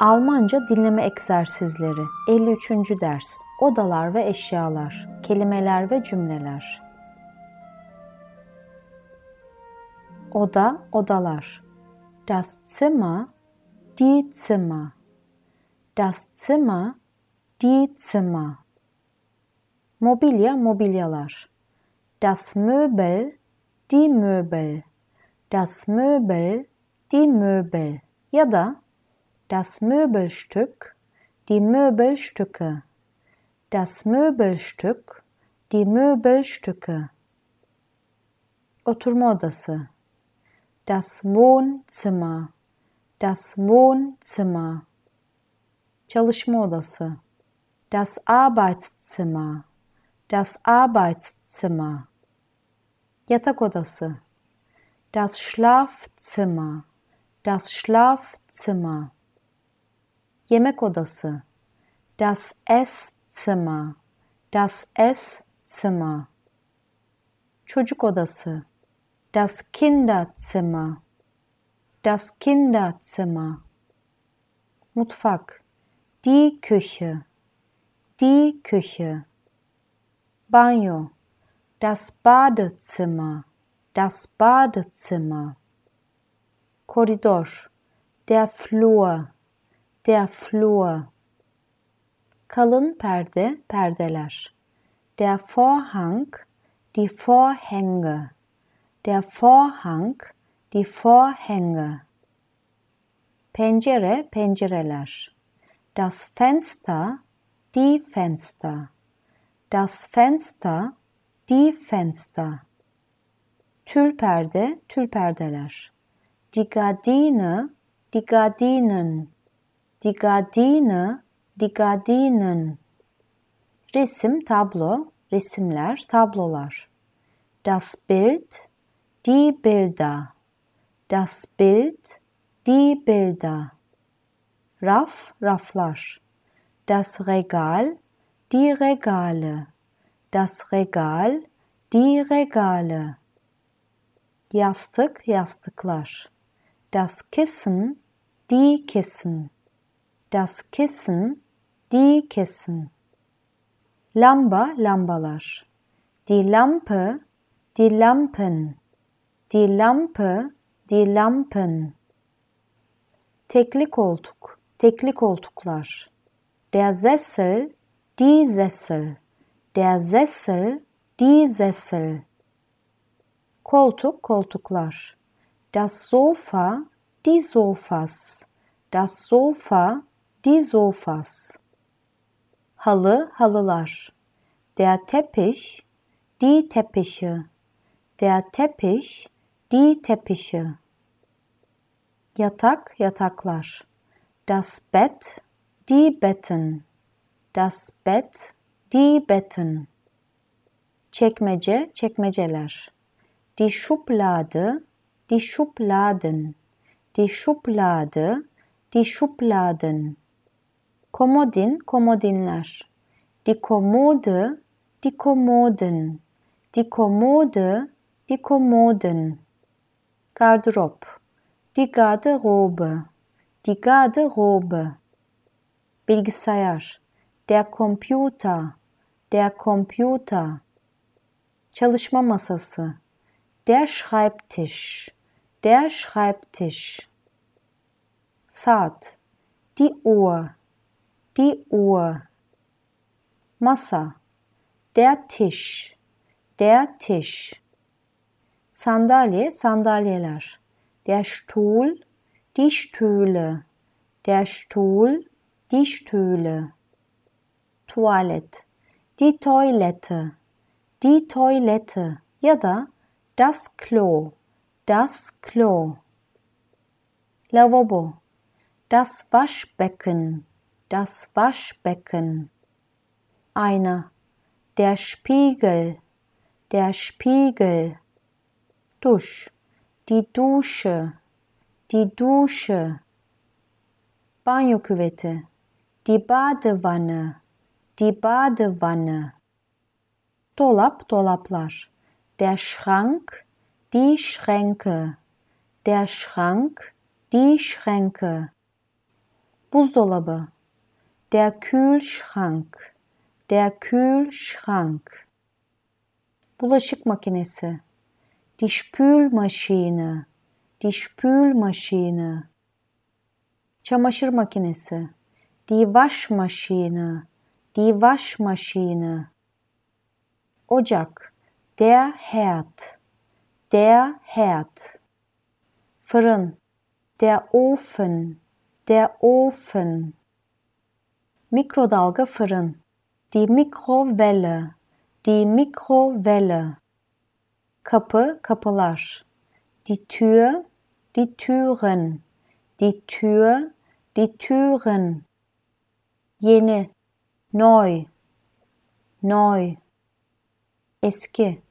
Almanca dinleme egzersizleri 53. ders Odalar ve eşyalar Kelimeler ve cümleler. Oda, odalar. Das Zimmer, die Zimmer. Das Zimmer, die Zimmer. Mobilya, mobilyalar. Das Möbel, die Möbel. Das Möbel, die Möbel. Ya da Das Möbelstück, die Möbelstücke. Das Möbelstück, die Möbelstücke. Oturma. Das Wohnzimmer, das Wohnzimmer. Çalışma. Das Arbeitszimmer, das Arbeitszimmer. Yatak. Das Schlafzimmer, das Schlafzimmer. Yemek odası. Das Esszimmer. Das Esszimmer. Çocuk odası. Das Kinderzimmer. Das Kinderzimmer. Mutfak. Die Küche. Die Küche. Banyo. Das Badezimmer. Das Badezimmer. Korridor. Der Flur der Flur. Kalın perde, perdeler. Der Vorhang, die Vorhänge. Der Vorhang, die Vorhänge. Pencere, pencereler. Das Fenster, die Fenster. Das Fenster, die Fenster. Tülperde, tülperdeler. Die Gardine, die Gardinen die Gardine, die Gardinen. Resim, tablo, resimler, tablolar. Das Bild, die Bilder. Das Bild, die Bilder. Raf, raflar. Das Regal, die Regale. Das Regal, die Regale. Yastık, yastıklar. Das Kissen, die Kissen das Kissen, die Kissen. Lamba, lambalar. Die Lampe, die Lampen. Die Lampe, die Lampen. Tekli koltuk, tekli koltuklar. Der Sessel, die Sessel. Der Sessel, die Sessel. Koltuk, koltuklar. Das Sofa, die Sofas. Das Sofa, die Sofas. Halı, halılar. Der Teppich, die Teppiche. Der Teppich, die Teppiche. Yatak, yataklar. Das Bett, die Betten. Das Bett, die Betten. Çekmece, çekmeceler. Die Schublade, die Schubladen. Die Schublade, die Schubladen. Komodin, komodinler. Die Kommode, die Kommoden. Die Kommode, die Kommoden. Gardrop. Die Garderobe. Die Garderobe. Bilgisayar. Der Computer. Der Computer. Çalışma masası. Der Schreibtisch. Der Schreibtisch. Saat. Die Uhr die Uhr. Masa, der Tisch, der Tisch. Sandalye, sandalyeler. Der Stuhl, die Stühle, der Stuhl, die Stühle. Tuvalet, die Toilette, die Toilette ya da das Klo, das Klo. Lavabo, das Waschbecken, das Waschbecken, einer, der Spiegel, der Spiegel, Dusch, die Dusche, die Dusche, Banyoküveti, die Badewanne, die Badewanne, Dolap, dolaplar, der Schrank, die Schränke, der Schrank, die Schränke. Buzdolabı. Der Kühlschrank. Der Kühlschrank. Bulaşık makinesi. Die Spülmaschine. Die Spülmaschine. Çamaşır makinesi. Die Waschmaschine. Die Waschmaschine. Ocak. Der Herd. Der Herd. Fırın. Der Ofen. Der Ofen. Mikrodalga fırın. Die Mikrowelle. Die Mikrowelle. Kapı, kapılar. Die Tür, die Türen. Die Tür, die Türen. Yeni, neu, neu. Eski,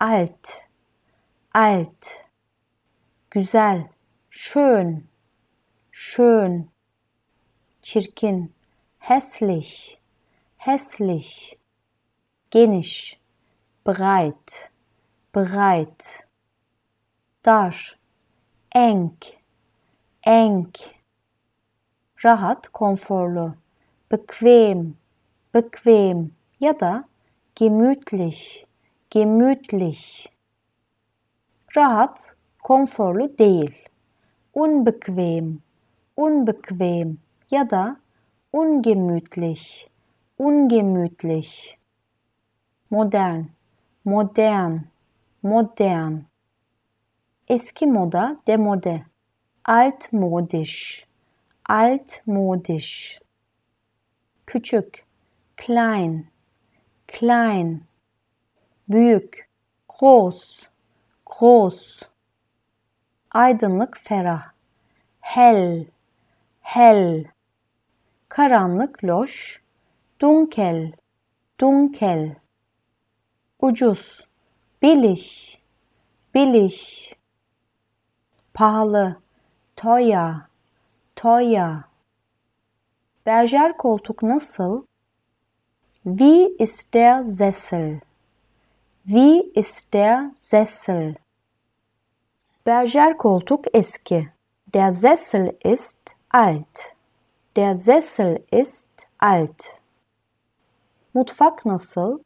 alt, alt. Güzel, schön, schön. Çirkin, hässlich, hässlich. Geniş, breit, breit. Dar, eng, eng. Rahat, konforlu. Bequem, bequem ya da gemütlich, gemütlich. Rahat, konforlu değil. Unbequem, unbequem ya da ungemütlich, ungemütlich. Modern, modern, modern. Eski moda, demode. Altmodisch, altmodisch. Küçük, klein, klein. Büyük, groß, groß. Aydınlık, ferah. Hell, hell. Karanlık, loş. Dunkel, dunkel. Ucuz, billig, billig. Pahalı, teuer, teuer. Berger koltuk nasıl? Wie ist der Sessel? Wie ist der Sessel? Berger koltuk eski. Der Sessel ist alt. Der Sessel ist alt. Mutfak nasıl?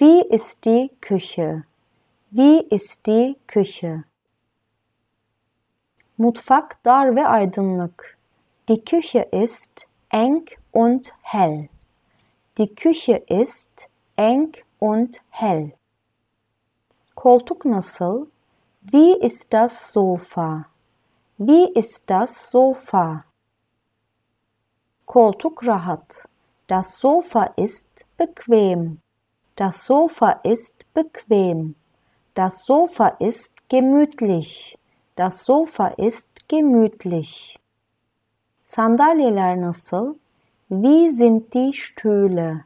Wie ist die Küche? Wie ist die Küche? Mutfak dar ve aydınlık. Die Küche ist eng und hell. Die Küche ist eng und hell. Koltuk nasıl? Wie ist das Sofa? Wie ist das Sofa? Koltuk rahat. Das Sofa ist bequem. Das Sofa ist bequem. Das Sofa ist gemütlich. Das Sofa ist gemütlich. Sandalyeler nasıl? Wie sind die Stühle?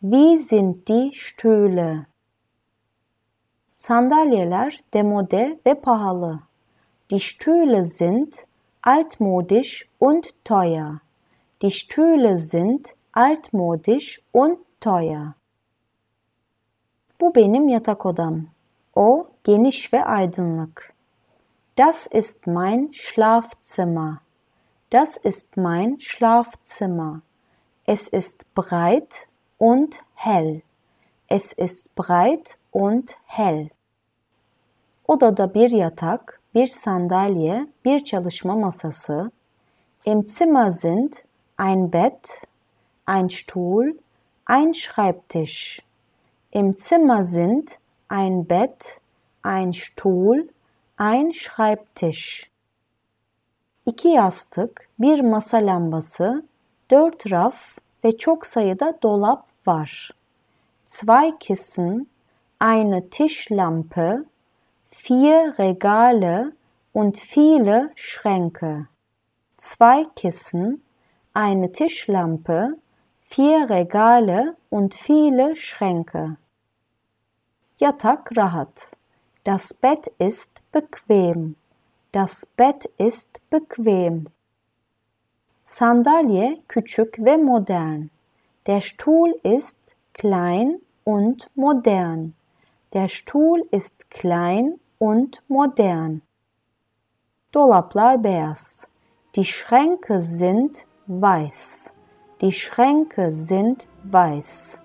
Wie sind die Stühle? Sandalyeler demode ve pahalı. Die Stühle sind altmodisch und teuer. Die Stühle sind altmodisch und teuer. Bu benim yatak odam. O geniş ve aydınlık. Das ist mein Schlafzimmer. Das ist mein Schlafzimmer. Es ist breit und hell. Es ist breit und hell. Odada bir yatak, bir sandalye, bir çalışma masası. Im Zimmer sind ein Bett, ein Stuhl, ein Schreibtisch. Im Zimmer sind ein Bett, ein Stuhl, ein Schreibtisch. İki yastık, bir masa lambası, dört raf ve çok sayıda dolap var. Zwei Kissen, eine Tischlampe, vier Regale und viele Schränke. Zwei Kissen, eine Tischlampe, vier Regale und viele Schränke. Yatak rahat. Das Bett ist bequem. Das Bett ist bequem. Sandalye küçük ve modern. Der Stuhl ist klein und modern. Der Stuhl ist klein und modern. Dolaplar beyaz. Die Schränke sind weiß. Die Schränke sind weiß.